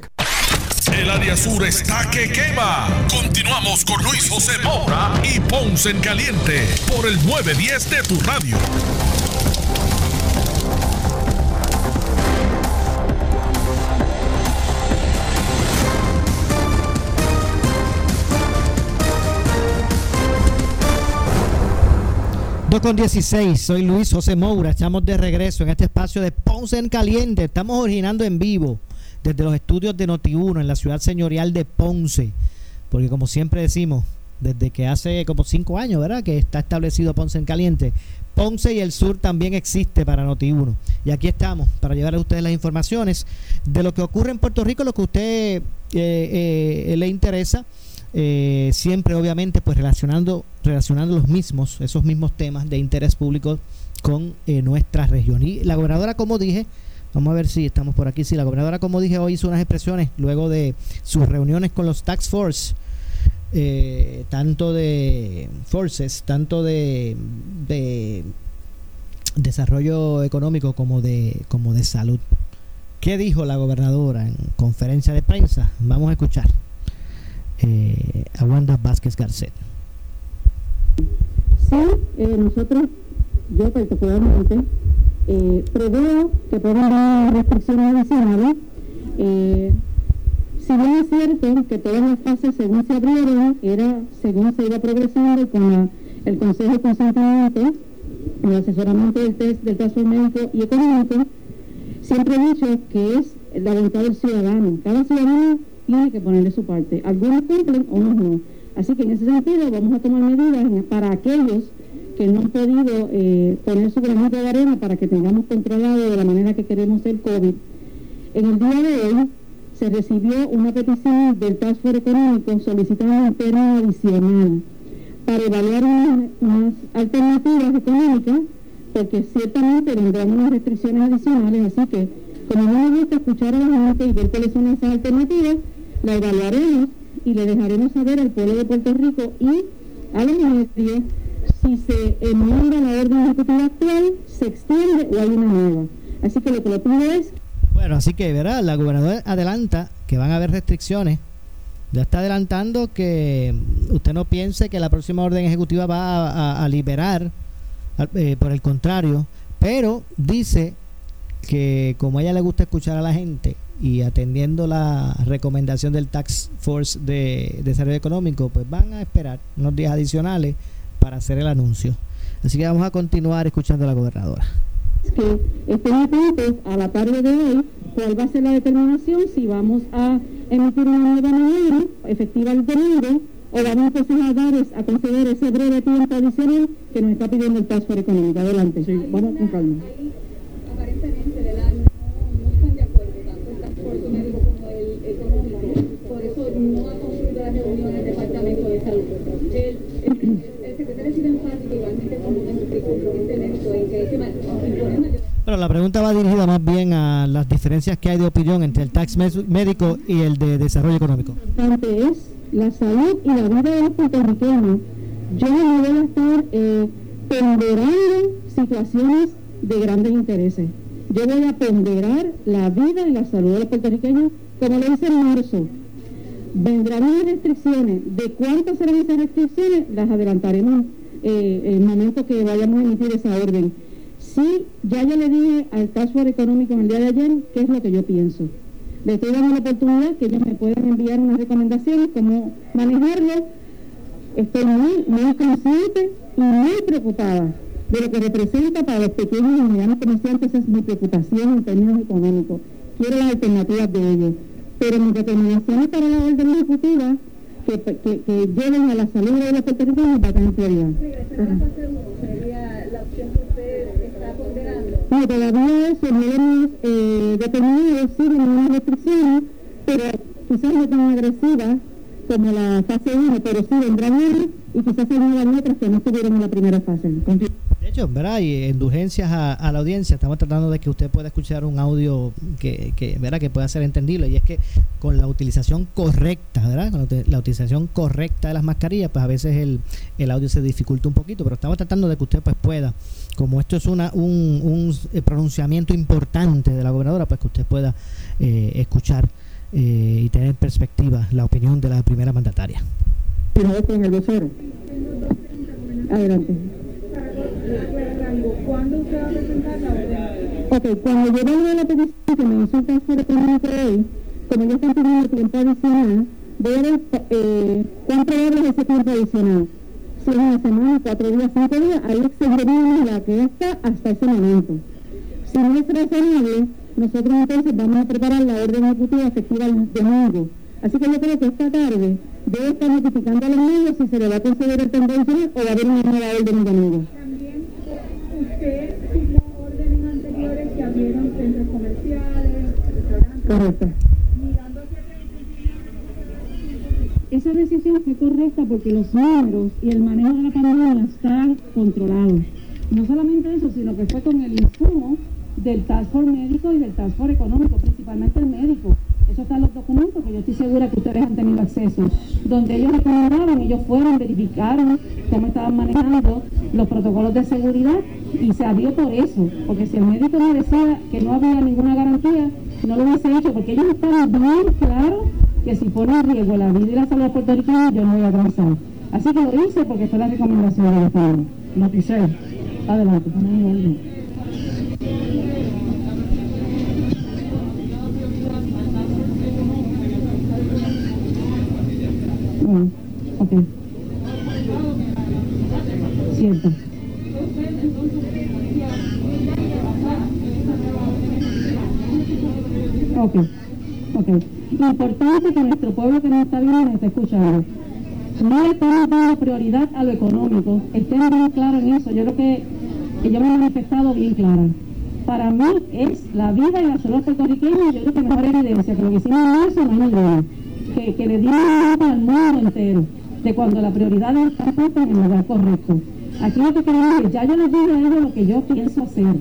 El área sur está que quema. Continuamos con Luis José Moura y Ponce en Caliente por el 910 de tu radio. Con 16, soy Luis José Moura, estamos de regreso en este espacio de Ponce en Caliente, estamos originando en vivo desde los estudios de Noti1 en la ciudad señorial de Ponce, porque como siempre decimos, desde que hace como cinco años, ¿verdad? Que está establecido Ponce en Caliente. Ponce y el sur también existe para Noti1. Y aquí estamos para llevar a ustedes las informaciones de lo que ocurre en Puerto Rico, lo que a usted eh, eh, le interesa. Eh, siempre obviamente pues relacionando relacionando los mismos esos mismos temas de interés público con eh, nuestra región y la gobernadora como dije vamos a ver si estamos por aquí. Si la gobernadora como dije hoy hizo unas expresiones luego de sus reuniones con los tax force eh, tanto de forces tanto de, de desarrollo económico como de como de salud. Qué dijo la gobernadora en conferencia de prensa vamos a escuchar eh, a Wanda Vázquez Garcet. Sí, eh, nosotros, yo particularmente, eh, preveo que puedan haber restricciones adicionales. Eh, si bien es cierto que todas las fases según se abrieron, era según se iba progresando con el Consejo de Consentimiento, el asesoramiento del test del caso médico y económico, siempre he dicho que es la voluntad del ciudadano. Cada ciudadano tiene que ponerle su parte. Algunos cumplen, otros no. Así que en ese sentido vamos a tomar medidas para aquellos que no han podido eh, poner su granito de arena para que tengamos controlado de la manera que queremos el COVID. En el día de hoy se recibió una petición del Task Force Económico solicitando un periodo adicional para evaluar unas, unas alternativas económicas, porque ciertamente vendrán unas restricciones adicionales, así que como no me gusta escuchar a la gente y ver cuáles son esas alternativas, la evaluaremos y le dejaremos saber al pueblo de Puerto Rico y a los medios si se enmienda la orden ejecutiva actual, se extiende o hay una nueva. Así que lo que le pido es... Bueno, así que, ¿verdad? La gobernadora adelanta que van a haber restricciones. Ya está adelantando que usted no piense que la próxima orden ejecutiva va a, a, liberar, eh, por el contrario, pero dice que como a ella le gusta escuchar a la gente y atendiendo la recomendación del Tax Force de Desarrollo Económico, pues van a esperar unos días adicionales para hacer el anuncio. Así que vamos a continuar escuchando a la gobernadora. Que estén atentos a la tarde de hoy cuál va a ser la determinación, si vamos a emitir una nueva medida efectiva el domingo o vamos entonces a dar a conceder ese breve tiempo adicional que nos está pidiendo el Task Force Económico. Adelante, sí, vamos con calma. Aparentemente, ¿verdad? No, no están de acuerdo tanto el Task Force médico como el económico, por eso no ha concluido la reunión del Departamento de Salud. El, el, el secretario ha sido enfático, igualmente como me explicó en esto, en que hay que imponer mayor pero la pregunta va dirigida más bien a las diferencias que hay de opinión entre el tax médico y el de desarrollo económico. Lo es la salud y la vida de los puertorriqueños. Yo no voy a estar eh, ponderando situaciones de grandes intereses. Yo voy a ponderar la vida y la salud de los puertorriqueños, como lo hice en marzo. Vendrán unas restricciones. ¿De cuántas serán esas restricciones? Las adelantaremos eh, en el momento que vayamos a emitir esa orden. Sí, ya yo le dije al Task Económico en el día de ayer qué es lo que yo pienso. le estoy dando la oportunidad que ellos me puedan enviar unas recomendaciones, cómo manejarlo. Estoy muy, muy consciente y muy preocupada de lo que representa para los pequeños y medianos comerciantes, esa es mi preocupación en términos económicos. Quiero las alternativas de ellos. Pero mi determinación para la orden ejecutiva que, que, que a la salud de los puertorriqueños va a tener prioridad. No, todavía hemos eh, determinado, sí, de unas restricciones, pero quizás no tan agresivas como la fase 1, pero sí vendrán y quizás añadan otras que no estuvieron en la primera fase. De hecho, ¿verdad? Y indulgencias a, a la audiencia, estamos tratando de que usted pueda escuchar un audio que, que, ¿verdad? que pueda ser entendible. Y es que con la utilización correcta, ¿verdad? Con la utilización correcta de las mascarillas, pues a veces el, el audio se dificulta un poquito, pero estamos tratando de que usted pues pueda, como esto es una, un, un eh, pronunciamiento importante de la gobernadora, pues que usted pueda eh, escuchar eh, y tener en perspectiva la opinión de la primera mandataria. Firmado con el vocero. Adelante. Ok, cuando yo valga la petición que me hizo el caso económico hoy, como ya están pidiendo tiempo adicional, ver eh, cuán probable es ese tiempo adicional. Si es una semana, cuatro días, cinco días, ahí extenderíamos la que está hasta ese momento. Si no es razonable, nosotros entonces vamos a preparar la orden ejecutiva efectiva el domingo. Así que yo creo que esta tarde debe estar notificando a los medios si se le va a conceder el adicional o va a haber una nueva orden el domingo. También usted firmó órdenes anteriores que abrieron centros comerciales, restaurantes. Correcto. Esa decisión fue correcta porque los números y el manejo de la pandemia están controlados. No solamente eso, sino que fue con el insumo del Task Force médico y del Task Force económico, principalmente el médico. Eso está en los documentos que yo estoy segura que ustedes han tenido acceso, donde ellos recomendaron, ellos fueron, verificaron cómo estaban manejando los protocolos de seguridad y se abrió por eso, porque si el médico no decía que no había ninguna garantía, no lo hubiese hecho, porque ellos estaban bien claros que si pone en riesgo la vida y la salud puertorriqueña, yo no voy a avanzar. Así que lo hice porque fue la recomendación del Estado. Noticé. Adelante, ok. Cierto. Ok, ok. Importante que nuestro pueblo que nos está viendo nos esté escuchando. No le estamos dando prioridad a lo económico. Estén bien claros en eso. Yo creo que, que yo me he manifestado bien clara. Para mí es la vida y la salud puertorriqueña. Yo creo que mejor evidencia que lo que hicimos en eso no ninguna. Que, que le dimos al mundo entero de cuando la prioridad está puesta en el lugar correcto. Aquí lo que queremos es, ya yo les dije a ellos lo que yo pienso hacer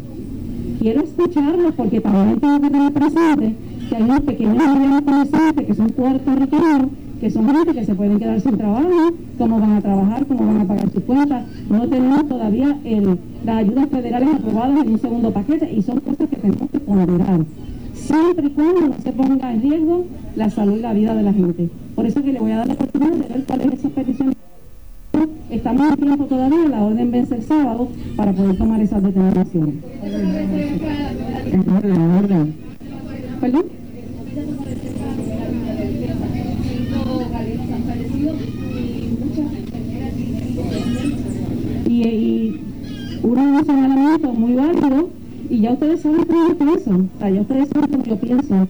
quiero escucharlos porque también tengo que tener presente que hay unos pequeños medianos comerciantes que son puertorriqueños, que son gente que se pueden quedar sin trabajo, cómo van a trabajar, cómo van a pagar sus cuentas. No tenemos todavía el, las ayudas federales aprobadas en un segundo paquete y son cosas que tenemos que ponderar. Siempre y cuando no se ponga en riesgo la salud y la vida de la gente. Por eso que le voy a dar la oportunidad de ver cuáles esas peticiones. Estamos en tiempo todavía, la orden vence el sábado para poder tomar esas determinaciones. ¿Perdón? Y, y un señalamiento muy válido, y ya ustedes saben cómo yo pienso, o sea, ya ustedes saben yo pienso.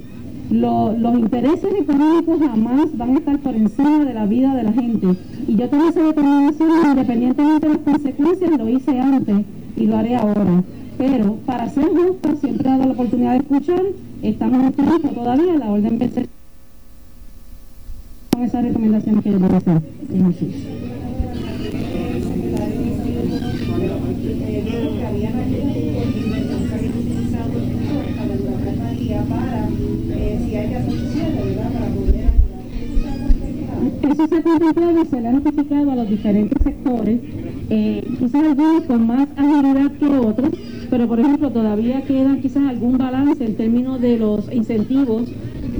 Lo- los intereses económicos jamás van a estar por encima de la vida de la gente. Y yo tomé esa determinación independientemente de las consecuencias, lo hice antes y lo haré ahora. Pero para ser justo, siempre he dado la oportunidad de escuchar, estamos en tiempo todavía, la orden vencer con esas recomendaciones que yo voy a hacer. Eso se ha contemplado y se le ha notificado a los diferentes sectores, eh, quizás algunos con más agilidad que otros, pero por ejemplo todavía queda quizás algún balance en términos de los incentivos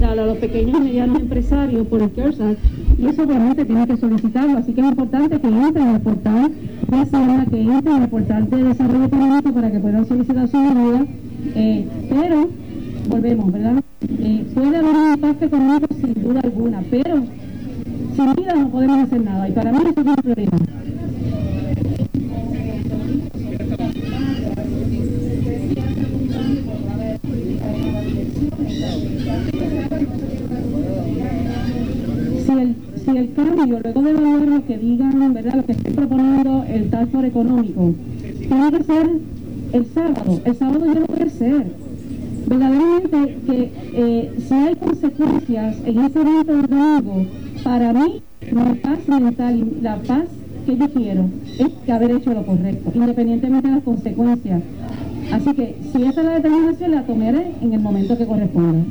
a los pequeños y medianos empresarios por el CARES y eso obviamente tiene que solicitarlo, así que es importante que entren en el portal de que entren en el portal de Desarrollo Económico para que puedan solicitar su ayuda, eh, pero volvemos, ¿verdad? Eh, puede haber un impacto económico sin duda alguna, pero sin vida no podemos hacer nada y para mí eso es una prioridad. Si el, si el cambio, luego de evaluar lo que digan, ¿verdad? lo que esté proponiendo el Force económico, tiene que ser el sábado. El sábado yo no voy a ser. Verdaderamente que eh, si hay consecuencias en ese evento domingo, para mí la paz mental y la paz que yo quiero es que haber hecho lo correcto, independientemente de las consecuencias. Así que si esa es la determinación, la tomaré en el momento que corresponda.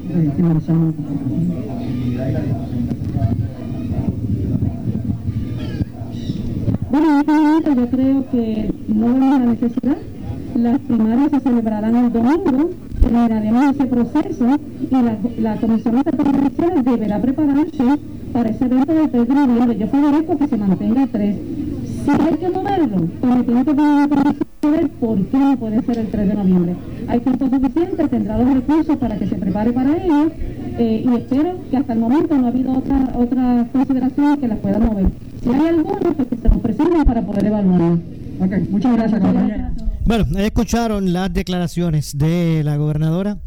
Bueno, en este momento yo creo que no vemos la necesidad. Las primarias se celebrarán el domingo, terminaremos ese proceso y la, la Comisión deberá prepararse para ese evento del 3 de noviembre. Yo favorezco que se mantenga el 3. Si hay que moverlo, me tiene que poner ver por qué no puede ser el 3 de noviembre. Hay tiempo suficiente, tendrá los recursos para que se prepare para ello eh, y espero que hasta el momento no ha habido otra, otras consideraciones que las puedan mover. Si hay alguna, pues que se nos presenten para poder evaluarlo. Ok, muchas gracias, compañera. Bueno, escucharon las declaraciones de la gobernadora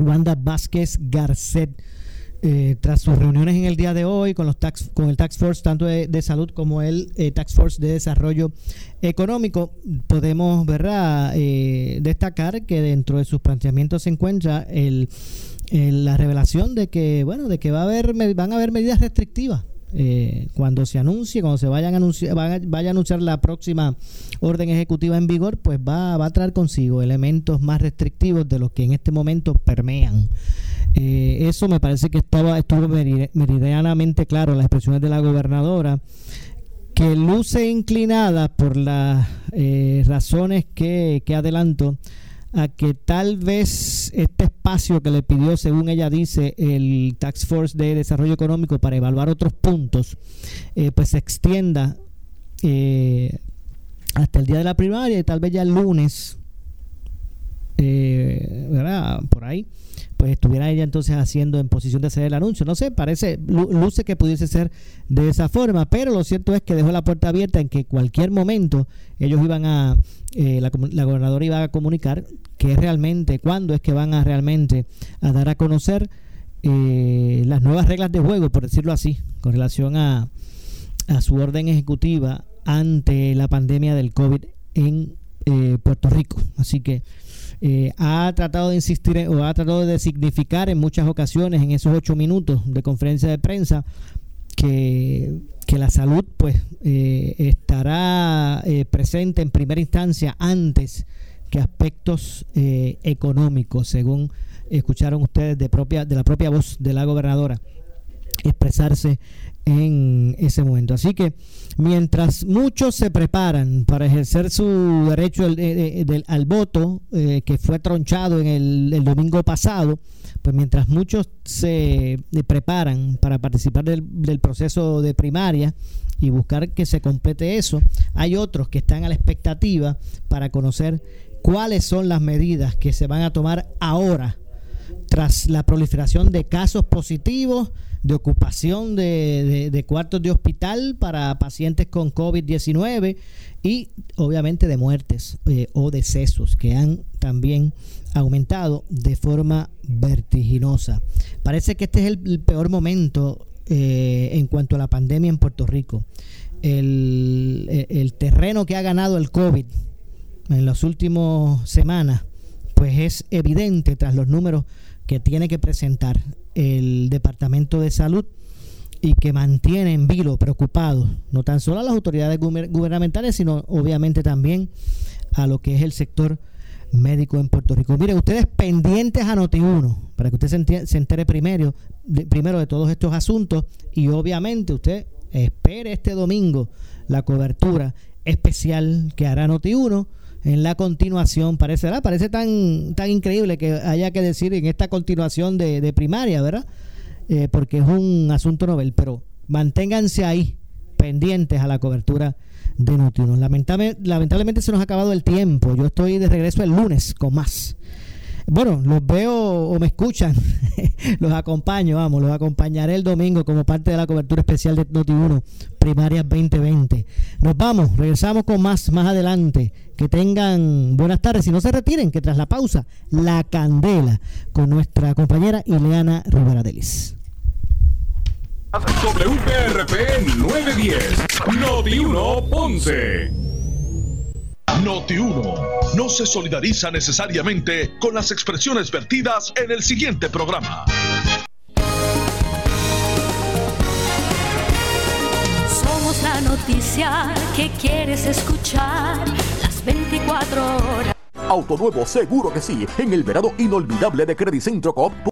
Wanda Vázquez Garcet. Eh, tras sus reuniones en el día de hoy con los tax, con el Tax Force tanto de, salud como el eh, Tax Force de desarrollo económico, podemos ¿verdad? Eh, destacar que dentro de sus planteamientos se encuentra el, la revelación de que bueno de que va a haber van a haber medidas restrictivas eh, cuando se anuncie, cuando se vayan a anunciar, vaya, a anunciar la próxima orden ejecutiva en vigor, pues va, a traer consigo elementos más restrictivos de los que en este momento permean. Eh, eso me parece que estaba estuvo meri- meridianamente claro en las expresiones de la gobernadora, que luce inclinada por las eh, razones que adelanto a que tal vez este espacio que le pidió, según ella dice, el Tax Force de Desarrollo Económico para evaluar otros puntos, eh, pues se extienda eh, hasta el día de la primaria y tal vez ya el lunes, eh, ¿verdad? Por ahí, pues estuviera ella entonces haciendo en posición de hacer el anuncio. No sé, parece, lu- luce que pudiese ser de esa forma, pero lo cierto es que dejó la puerta abierta en que cualquier momento ellos iban a, eh, la, la gobernadora iba a comunicar que realmente, cuándo es que van a realmente a dar a conocer eh, las nuevas reglas de juego, por decirlo así, con relación a, a su orden ejecutiva ante la pandemia del COVID en eh, Puerto Rico. Así que eh, ha tratado de insistir o ha tratado de significar en muchas ocasiones en esos ocho minutos de conferencia de prensa que, que la salud pues eh, estará eh, presente en primera instancia antes que aspectos eh, económicos, según escucharon ustedes de propia de la propia voz de la gobernadora expresarse en ese momento. Así que mientras muchos se preparan para ejercer su derecho al, eh, eh, voto, eh, que fue tronchado en el, domingo pasado, pues mientras muchos se preparan para participar del, del proceso de primaria y buscar que se complete eso, hay otros que están a la expectativa para conocer cuáles son las medidas que se van a tomar ahora tras la proliferación de casos positivos, de ocupación de, de- cuartos de hospital para pacientes con COVID-19 y obviamente de muertes eh, o decesos que han también aumentado de forma vertiginosa. Parece que este es el, peor momento eh, en cuanto a la pandemia en Puerto Rico. El, el- el terreno que ha ganado el COVID en las últimas semanas, pues es evidente tras los números que tiene que presentar el Departamento de Salud y que mantiene en vilo, preocupado, no tan solo a las autoridades guber- gubernamentales, sino obviamente también a lo que es el sector médico en Puerto Rico. Mire, ustedes pendientes a Noti1, para que usted se, enti- se entere primero de, primero de todos estos asuntos y obviamente usted espere este domingo la cobertura especial que hará Noti1 en la continuación. Parece, ¿verdad? Parece tan, tan increíble que haya que decir en esta continuación de, de primaria, ¿verdad? Eh, porque es un asunto novel, pero manténganse ahí pendientes a la cobertura de Noti1. Lamentable- lamentablemente se nos ha acabado el tiempo. Yo estoy de regreso el lunes con más. Bueno, los veo o me escuchan, los acompaño, vamos, los acompañaré el domingo como parte de la cobertura especial de Noti1 Primarias 2020. Nos vamos, regresamos con más más adelante. Que tengan buenas tardes y no se retiren, que tras la pausa, la candela con nuestra compañera Ileana Rivera Delis. WPRP 910, Noti 1 Ponce. Noti 1 no se solidariza necesariamente con las expresiones vertidas en el siguiente programa. Somos la noticia que quieres escuchar las 24 horas. Auto nuevo, seguro que sí. En el verano inolvidable de Credicentro Coop.